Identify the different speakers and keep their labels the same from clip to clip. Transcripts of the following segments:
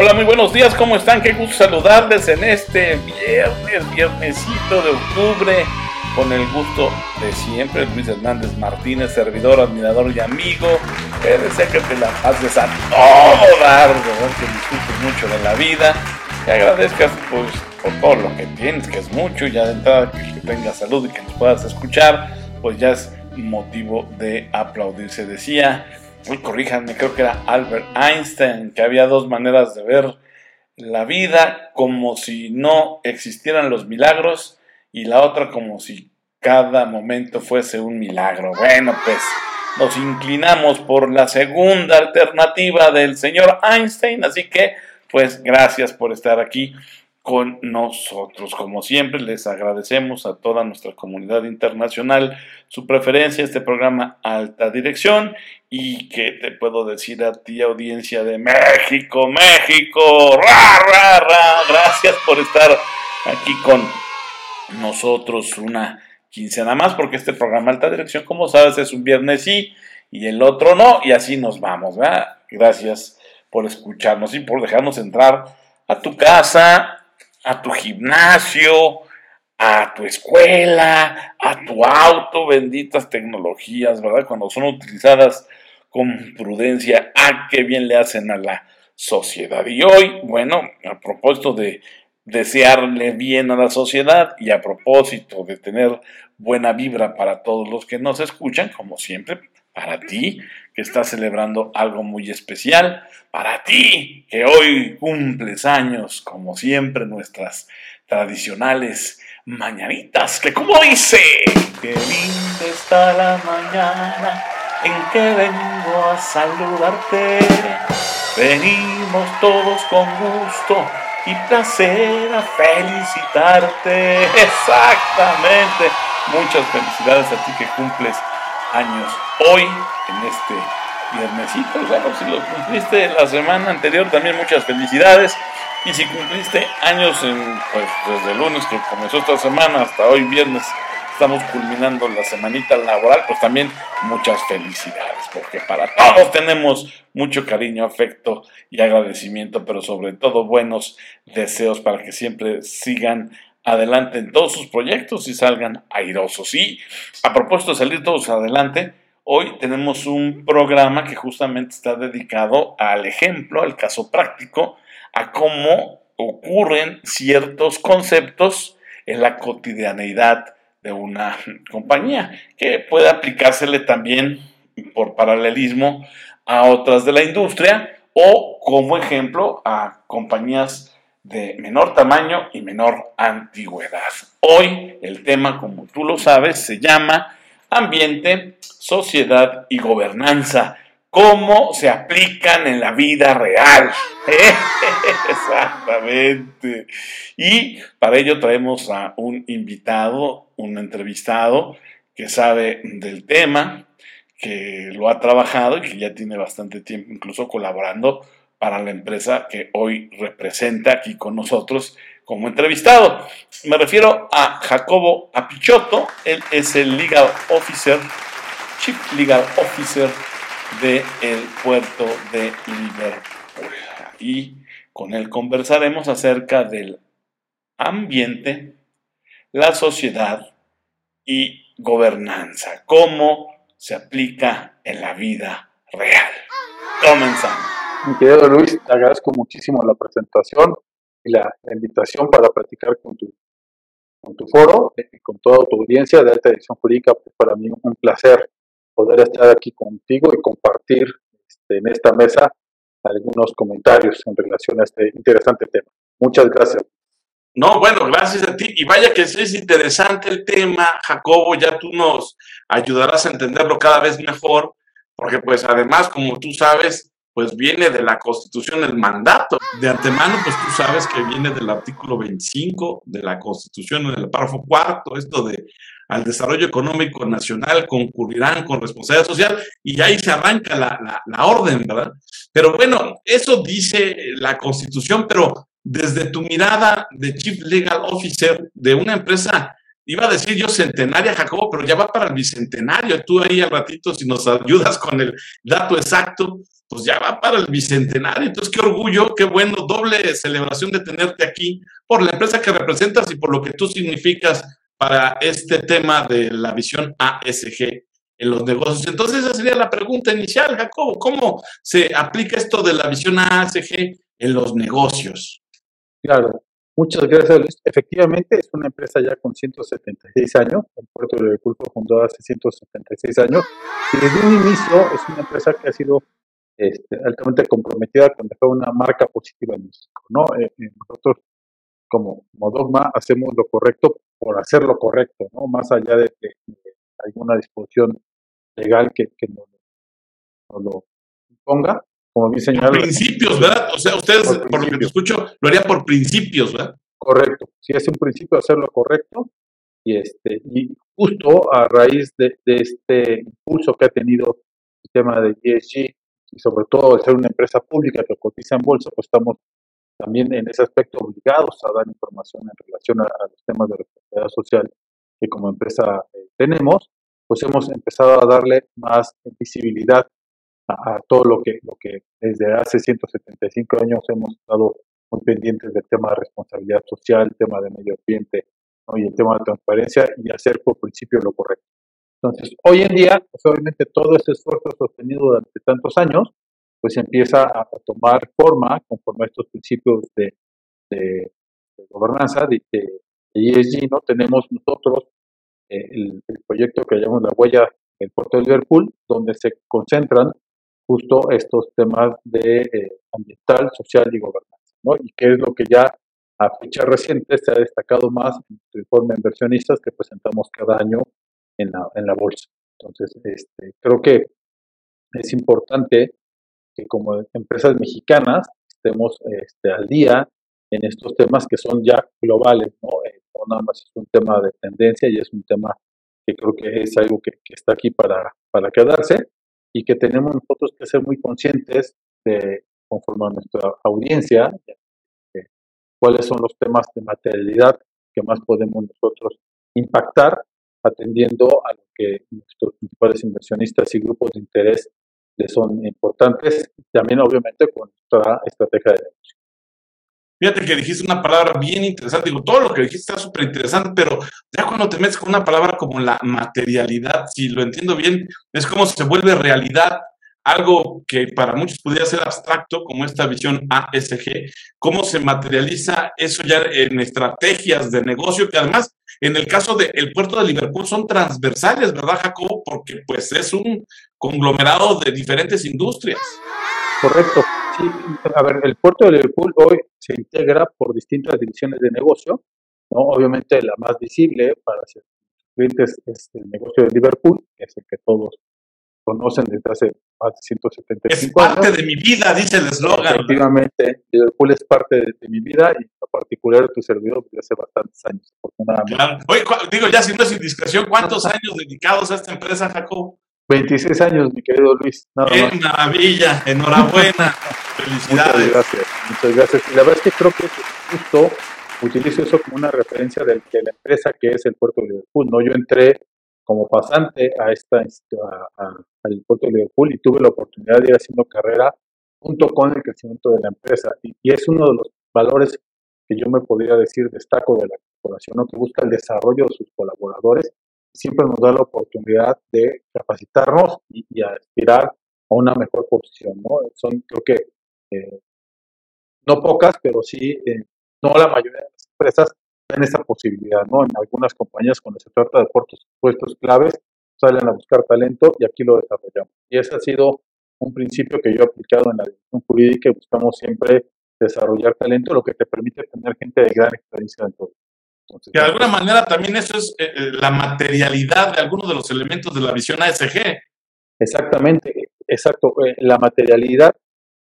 Speaker 1: Hola, muy buenos días, ¿cómo están? Qué gusto saludarles en este viernes, viernesito de octubre, con el gusto de siempre, Luis Hernández Martínez, servidor, admirador y amigo. Que desea que te la pases a todo dar, que disfrutes mucho de la vida, que agradezcas pues por todo lo que tienes, que es mucho, ya de entrada que, que tengas salud y que nos puedas escuchar, pues ya es motivo de aplaudirse. Decía corríjanme, creo que era Albert Einstein, que había dos maneras de ver la vida, como si no existieran los milagros y la otra como si cada momento fuese un milagro. Bueno, pues nos inclinamos por la segunda alternativa del señor Einstein, así que pues gracias por estar aquí con nosotros. Como siempre, les agradecemos a toda nuestra comunidad internacional su preferencia, este programa Alta Dirección y que te puedo decir a ti, audiencia de México, México, ra, ra, ra, gracias por estar aquí con nosotros una quincena más, porque este programa Alta Dirección, como sabes, es un viernes sí y el otro no, y así nos vamos. Gracias por escucharnos y por dejarnos entrar a tu casa, a tu gimnasio, a tu escuela, a tu auto, benditas tecnologías, ¿verdad? Cuando son utilizadas con prudencia, ¡ah, qué bien le hacen a la sociedad! Y hoy, bueno, a propósito de desearle bien a la sociedad y a propósito de tener buena vibra para todos los que nos escuchan, como siempre, para ti que estás celebrando algo muy especial, para ti que hoy cumples años, como siempre, nuestras tradicionales mañanitas, que como dice, qué linda está la mañana en que vengo a saludarte. Venimos todos con gusto y placer a felicitarte. Exactamente. Muchas felicidades a ti que cumples años hoy en este viernesito. Bueno, si lo cumpliste la semana anterior, también muchas felicidades. Y si cumpliste años en, pues, desde el lunes que comenzó esta semana hasta hoy viernes, estamos culminando la semanita laboral, pues también muchas felicidades, porque para todos tenemos mucho cariño, afecto y agradecimiento, pero sobre todo buenos deseos para que siempre sigan adelante en todos sus proyectos y salgan airosos. Y a propósito de salir todos adelante, hoy tenemos un programa que justamente está dedicado al ejemplo, al caso práctico, a cómo ocurren ciertos conceptos en la cotidianeidad de una compañía, que puede aplicársele también por paralelismo a otras de la industria o como ejemplo a compañías de menor tamaño y menor antigüedad. Hoy el tema, como tú lo sabes, se llama ambiente, sociedad y gobernanza. ¿Cómo se aplican en la vida real? Exactamente. Y para ello traemos a un invitado, un entrevistado que sabe del tema, que lo ha trabajado y que ya tiene bastante tiempo incluso colaborando para la empresa que hoy representa aquí con nosotros como entrevistado. Me refiero a Jacobo Apichotto, él es el Legal Officer, Chief Legal Officer del puerto de Liverpool. Y con él conversaremos acerca del ambiente, la sociedad y gobernanza, cómo se aplica en la vida real. Comenzamos.
Speaker 2: Mi querido Luis, te agradezco muchísimo la presentación y la, invitación para platicar con tu, foro y con toda tu audiencia de alta edición jurídica. Para mí un placer poder estar aquí contigo y compartir este, en esta mesa algunos comentarios en relación a este interesante tema. Muchas gracias.
Speaker 1: No, bueno, gracias a ti. Y vaya que es interesante el tema, Jacobo, ya tú nos ayudarás a entenderlo cada vez mejor, porque pues además, como tú sabes, pues viene de la Constitución el mandato. De antemano, pues tú sabes que viene del artículo 25 de la Constitución en el párrafo cuarto, esto de al desarrollo económico nacional concurrirán con responsabilidad social y ahí se arranca la, la orden, ¿verdad? Pero bueno, eso dice la Constitución, pero desde tu mirada de Chief Legal Officer de una empresa iba a decir yo centenaria, Jacobo, pero ya va para el bicentenario. Tú ahí al ratito, si nos ayudas con el dato exacto, pues ya va para el bicentenario. Entonces, qué orgullo, qué bueno, doble celebración de tenerte aquí por la empresa que representas y por lo que tú significas para este tema de la visión ASG en los negocios. Entonces, esa sería la pregunta inicial, Jacobo. ¿Cómo se aplica esto de la visión ASG en los negocios?
Speaker 2: Claro, muchas gracias, Luis. Efectivamente, es una empresa ya con 176 años. El puerto de fue fundado hace 176 años. Y desde un inicio es una empresa que ha sido este, altamente comprometida con dejar una marca positiva en México. ¿no? Eh, eh, nosotros, como, como, dogma, hacemos lo correcto por hacer lo correcto, ¿no? más allá de, alguna disposición legal que, que nos, lo imponga. Como bien señalado.
Speaker 1: principios, ¿verdad? O sea, ustedes, por, lo que te escucho, lo harían por principios, ¿verdad?
Speaker 2: Correcto. Si es un principio hacer lo correcto, y este y justo a raíz de, de, este impulso que ha tenido el tema de ESG y sobre todo de ser una empresa pública que cotiza en bolsa, pues estamos también en ese aspecto obligados a dar información en relación a, los temas de responsabilidad social que como empresa eh, tenemos, pues hemos empezado a darle más visibilidad a, todo lo que, lo que desde hace 175 años hemos estado muy pendientes del tema de responsabilidad social, tema de medio ambiente y el tema de transparencia y hacer por principio lo correcto. Entonces, hoy en día, pues obviamente todo ese esfuerzo sostenido durante tantos años, pues empieza a, tomar forma conforme a estos principios de, gobernanza, de, ESG, ¿no? Tenemos nosotros eh, el, proyecto que llamamos la huella del puerto de Liverpool, donde se concentran justo estos temas de eh, ambiental, social y gobernanza, ¿no? Y que es lo que ya a fecha reciente se ha destacado más en el informe de inversionistas que presentamos cada año en la, en la bolsa. Entonces, este, creo que es importante que como empresas mexicanas estemos este, al día en estos temas que son ya globales, ¿no? Eh, no nada más es un tema de tendencia y es un tema que creo que es algo que, que está aquí para, para quedarse y que tenemos nosotros que ser muy conscientes de, conforme a nuestra audiencia, cuáles son los temas de materialidad que más podemos nosotros impactar atendiendo a lo que nuestros principales inversionistas y grupos de interés les son importantes, también obviamente con nuestra estrategia de negocio.
Speaker 1: Fíjate que dijiste una palabra bien interesante, digo, todo lo que dijiste está súper interesante, pero ya cuando te metes con una palabra como la materialidad, si lo entiendo bien, es como se vuelve realidad algo que para muchos podría ser abstracto, como esta visión ASG, cómo se materializa eso ya en estrategias de negocio, que además en el caso del puerto de Liverpool son transversales, ¿verdad, Jacobo? Porque pues es un conglomerado de diferentes industrias.
Speaker 2: Correcto. A ver, el puerto de Liverpool hoy se integra por distintas divisiones de negocio, ¿no? Obviamente la más visible para clientes es el negocio de Liverpool, que es el que todos conocen desde hace más de 175
Speaker 1: años. Es parte de mi vida, dice el eslogan.
Speaker 2: Efectivamente, Liverpool es parte de, mi vida y en particular de tu servidor desde hace bastantes años.
Speaker 1: Oye, digo, ya si no es indiscreción, ¿cuántos años dedicados a esta empresa, Jacob?
Speaker 2: 26 años, mi querido Luis.
Speaker 1: ¡Qué maravilla! Enhorabuena. Felicidades.
Speaker 2: Muchas gracias. Muchas gracias. Y la verdad es que creo que justo utilizo eso como una referencia de, de la empresa que es el puerto de Liverpool. ¿no? Yo entré como pasante a esta, al puerto de Liverpool y tuve la oportunidad de ir haciendo carrera junto con el crecimiento de la empresa. Y, es uno de los valores que yo me podría decir destaco de la corporación, que busca el desarrollo de sus colaboradores. Siempre nos da la oportunidad de capacitarnos y, aspirar a una mejor posición. ¿no? Son, creo que, eh, no pocas, pero sí, eh, no la mayoría de las empresas en esa posibilidad, ¿no? En algunas compañías cuando se trata de puestos, puestos claves salen a buscar talento y aquí lo desarrollamos. Y ese ha sido un principio que yo he aplicado en la dirección jurídica y buscamos siempre desarrollar talento, lo que te permite tener gente de gran experiencia dentro de
Speaker 1: Entonces, de alguna manera también eso es eh, eh, la materialidad de algunos de los elementos de la visión ASG.
Speaker 2: Exactamente, exacto. Eh, la materialidad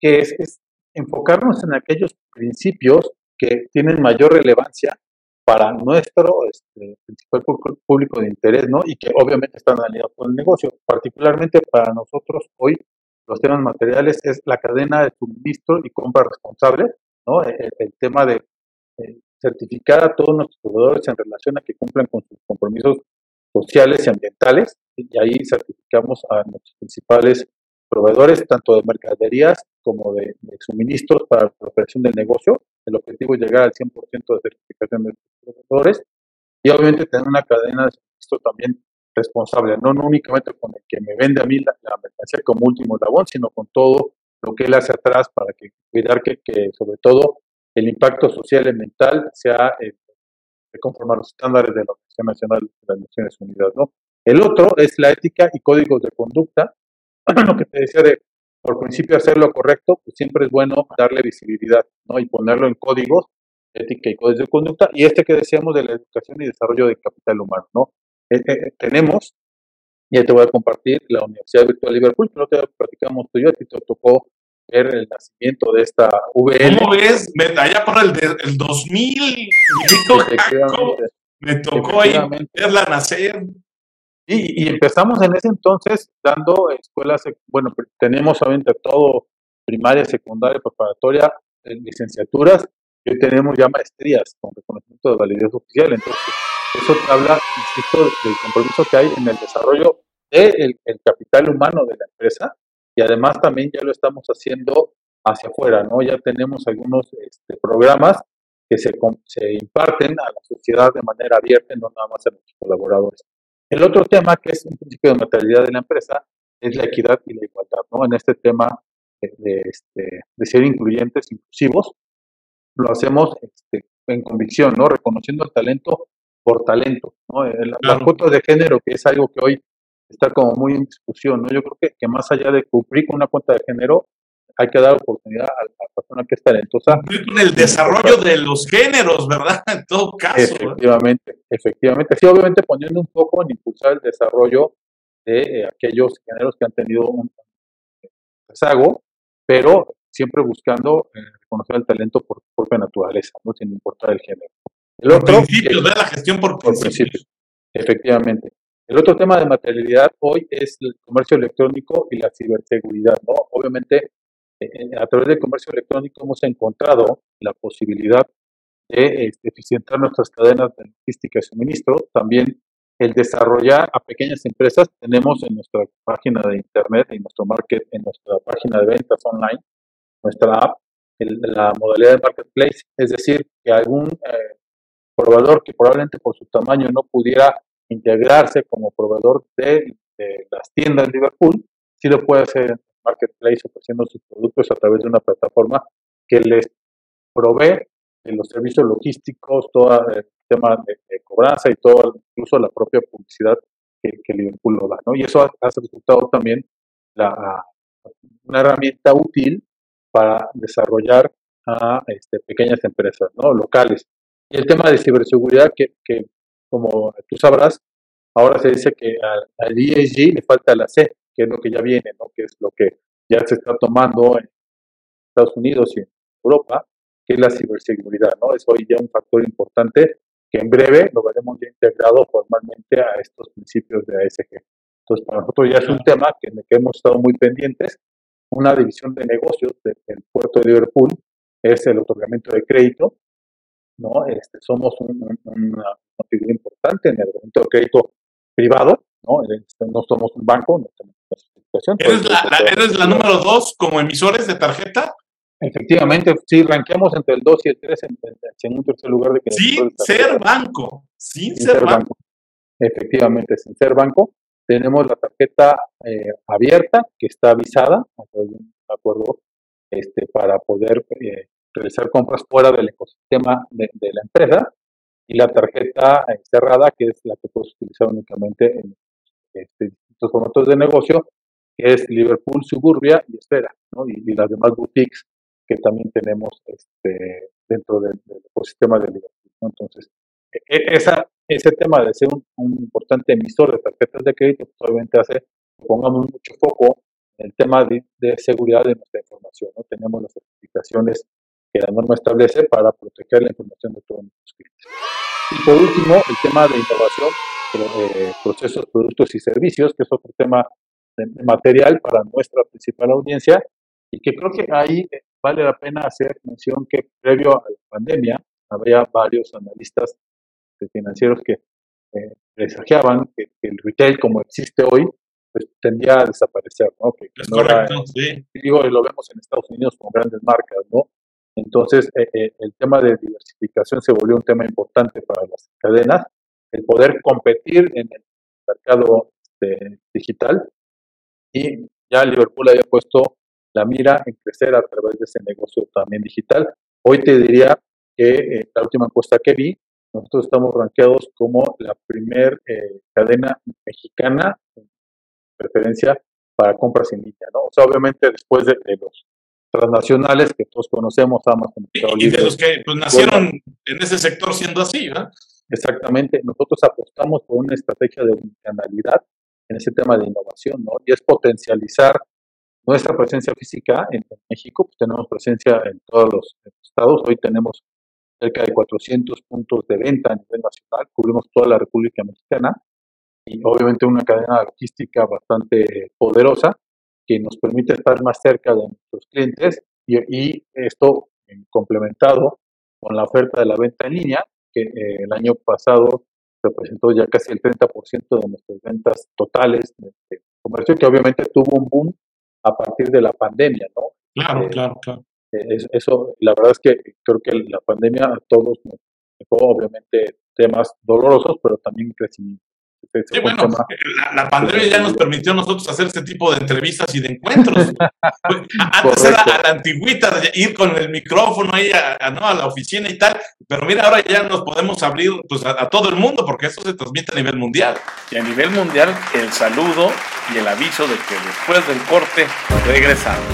Speaker 2: que es, es enfocarnos en aquellos principios que tienen mayor relevancia para nuestro este, principal público de interés, ¿no? Y que obviamente están aliados con el negocio. Particularmente para nosotros hoy, los temas materiales es la cadena de suministro y compra responsable, ¿no? El, tema de certificar a todos nuestros proveedores en relación a que cumplan con sus compromisos sociales y ambientales, y ahí certificamos a nuestros principales proveedores, tanto de mercaderías como de, suministros para la operación del negocio. El objetivo es llegar al 100% de certificación de nuestros proveedores y obviamente tener una cadena de suministro también responsable, no, únicamente con el que me vende a mí la, mercancía como último eslabón, sino con todo lo que él hace atrás para que cuidar que, sobre todo el impacto social y mental sea eh, conforme a los estándares de la Organización Nacional de las Naciones Unidas. ¿no? El otro es la ética y códigos de conducta. lo que te decía de, por principio, hacer lo correcto, pues siempre es bueno darle visibilidad ¿no? y ponerlo en códigos, ética y códigos de conducta. Y este que decíamos de la educación y desarrollo del capital humano. ¿no? Eh, eh, tenemos, y te voy a compartir, la Universidad Virtual Liverpool, que no te platicamos tú y yo, a ti te tocó ver el nacimiento de esta VL.
Speaker 1: ¿Cómo ves? Allá por el, el 2000, me tocó ahí verla nacer.
Speaker 2: Y, y, empezamos en ese entonces dando escuelas, bueno, tenemos obviamente todo, primaria, secundaria, preparatoria, eh, licenciaturas, y hoy tenemos ya maestrías con reconocimiento de validez oficial. Entonces, eso habla, insisto, del compromiso que hay en el desarrollo del el capital humano de la empresa y además también ya lo estamos haciendo hacia afuera, ¿no? Ya tenemos algunos este, programas que se, se imparten a la sociedad de manera abierta, no nada más a nuestros colaboradores. El otro tema que es un principio de materialidad de la empresa es la equidad y la igualdad, ¿no? En este tema de, este, de ser incluyentes, inclusivos, lo hacemos este, en convicción, ¿no? Reconociendo el talento por talento, ¿no? La cuota de género, que es algo que hoy está como muy en discusión, ¿no? Yo creo que, que más allá de cumplir con una cuenta de género, hay que dar oportunidad a la persona que es talentosa.
Speaker 1: Con el desarrollo de los géneros, ¿verdad? En todo caso.
Speaker 2: Efectivamente, efectivamente. Sí, obviamente poniendo un poco en impulsar el desarrollo de eh, aquellos géneros que han tenido un rezago, pero siempre buscando eh, reconocer el talento por propia naturaleza, ¿no? sin importar el género.
Speaker 1: El otro, principios, ¿verdad? La gestión por, por principios.
Speaker 2: Efectivamente. El otro tema de materialidad hoy es el comercio electrónico y la ciberseguridad. ¿no? Obviamente, eh, eh, a través del comercio electrónico hemos encontrado la posibilidad de este, eficientar nuestras cadenas de logística y suministro. También el desarrollar a pequeñas empresas. Tenemos en nuestra página de internet, en nuestro market, en nuestra página de ventas online, nuestra app, la modalidad de marketplace. Es decir, que algún eh, proveedor que probablemente por su tamaño no pudiera integrarse como proveedor de, las tiendas de Liverpool, sí lo puede hacer en Marketplace ofreciendo sus productos a través de una plataforma que les provee de los servicios logísticos, todo el tema de, cobranza y todo, incluso la propia publicidad que, Liverpool lo da. Y eso ha, resultado también la, una herramienta útil para desarrollar a este, pequeñas empresas locales. Y el tema de ciberseguridad, que, como tú sabrás, ahora se dice que al, ESG le falta la C, que es lo que ya viene, ¿no? que es lo que ya se está tomando en Estados Unidos y en Europa, que es la ciberseguridad. ¿no? Es hoy ya un factor importante que en breve lo veremos ya integrado formalmente a estos principios de ASG. Entonces, para nosotros ya es un tema que, en el que hemos estado muy pendientes. Una división de negocios del puerto de Liverpool es el otorgamiento de crédito, ¿no? Este, somos una, figura importante en el de crédito privado, ¿no? Este, no somos un banco, no tenemos
Speaker 1: la ¿Eres, la, ¿Eres la número dos como emisores de tarjeta?
Speaker 2: Efectivamente, sí, ranqueamos entre el 2 y el 3 en, un tercer lugar. De
Speaker 1: que sin ser banco, sin, ser, banco.
Speaker 2: Efectivamente, sin ser banco. Tenemos la tarjeta eh, abierta que está avisada, de acuerdo, este, para poder eh, realizar compras fuera del ecosistema de, la empresa y la tarjeta eh, cerrada, que es la que puedes utilizar únicamente en este, distintos formatos de negocio, que es Liverpool, Suburbia y Esfera, y, las demás boutiques que también tenemos este, dentro del, ecosistema de Liverpool. Entonces, e, e, esa, ese tema de ser un, importante emisor de tarjetas de crédito, pues, obviamente hace que pongamos mucho foco en el tema de, de seguridad de nuestra información. ¿no? Tenemos las certificaciones que la norma establece para proteger la información de todos nuestros clientes. Y por último, el tema de innovación, eh, procesos, productos y servicios, que es otro tema material para nuestra principal audiencia y que creo que ahí vale la pena hacer mención que previo a la pandemia había varios analistas financieros que eh, presagiaban que, el retail como existe hoy pues tendía a desaparecer, ¿no? Que,
Speaker 1: es correcto, sí.
Speaker 2: Digo, y lo vemos en Estados Unidos con grandes marcas, ¿no? Entonces, eh, eh, el tema de diversificación se volvió un tema importante para las cadenas, el poder competir en el mercado este, digital y ya Liverpool había puesto la mira en crecer a través de ese negocio también digital. Hoy te diría que eh, la última encuesta que vi, nosotros estamos rankeados como la primer eh, cadena mexicana en preferencia para compras en línea, ¿no? O sea, obviamente después de, los transnacionales que todos conocemos, Amazon,
Speaker 1: y, de los que pues, nacieron en ese sector siendo así, ¿verdad?
Speaker 2: Exactamente, nosotros apostamos por una estrategia de unicanalidad en ese tema de innovación, ¿no? Y es potencializar nuestra presencia física en, México, pues tenemos presencia en todos los estados, hoy tenemos cerca de 400 puntos de venta a nivel nacional, cubrimos toda la República Mexicana y obviamente una cadena logística bastante poderosa que nos permite estar más cerca de nuestros clientes y, esto complementado con la oferta de la venta en línea, que eh, el año pasado representó ya casi el 30% de nuestras ventas totales de, comercio, que obviamente tuvo un boom a partir de la pandemia, ¿no?
Speaker 1: Claro, eh, claro, claro.
Speaker 2: Eh, eso, la verdad es que creo que la pandemia a todos nos dejó obviamente temas dolorosos, pero también crecimiento.
Speaker 1: Sí, bueno, la, pandemia ya nos permitió a nosotros hacer este tipo de entrevistas y de encuentros. Antes era a la antigüita, ir con el micrófono ahí a, ¿no? a, la oficina y tal, pero mira, ahora ya nos podemos abrir pues, a, todo el mundo porque esto se transmite a nivel mundial. Y a nivel mundial, el saludo y el aviso de que después del corte regresamos.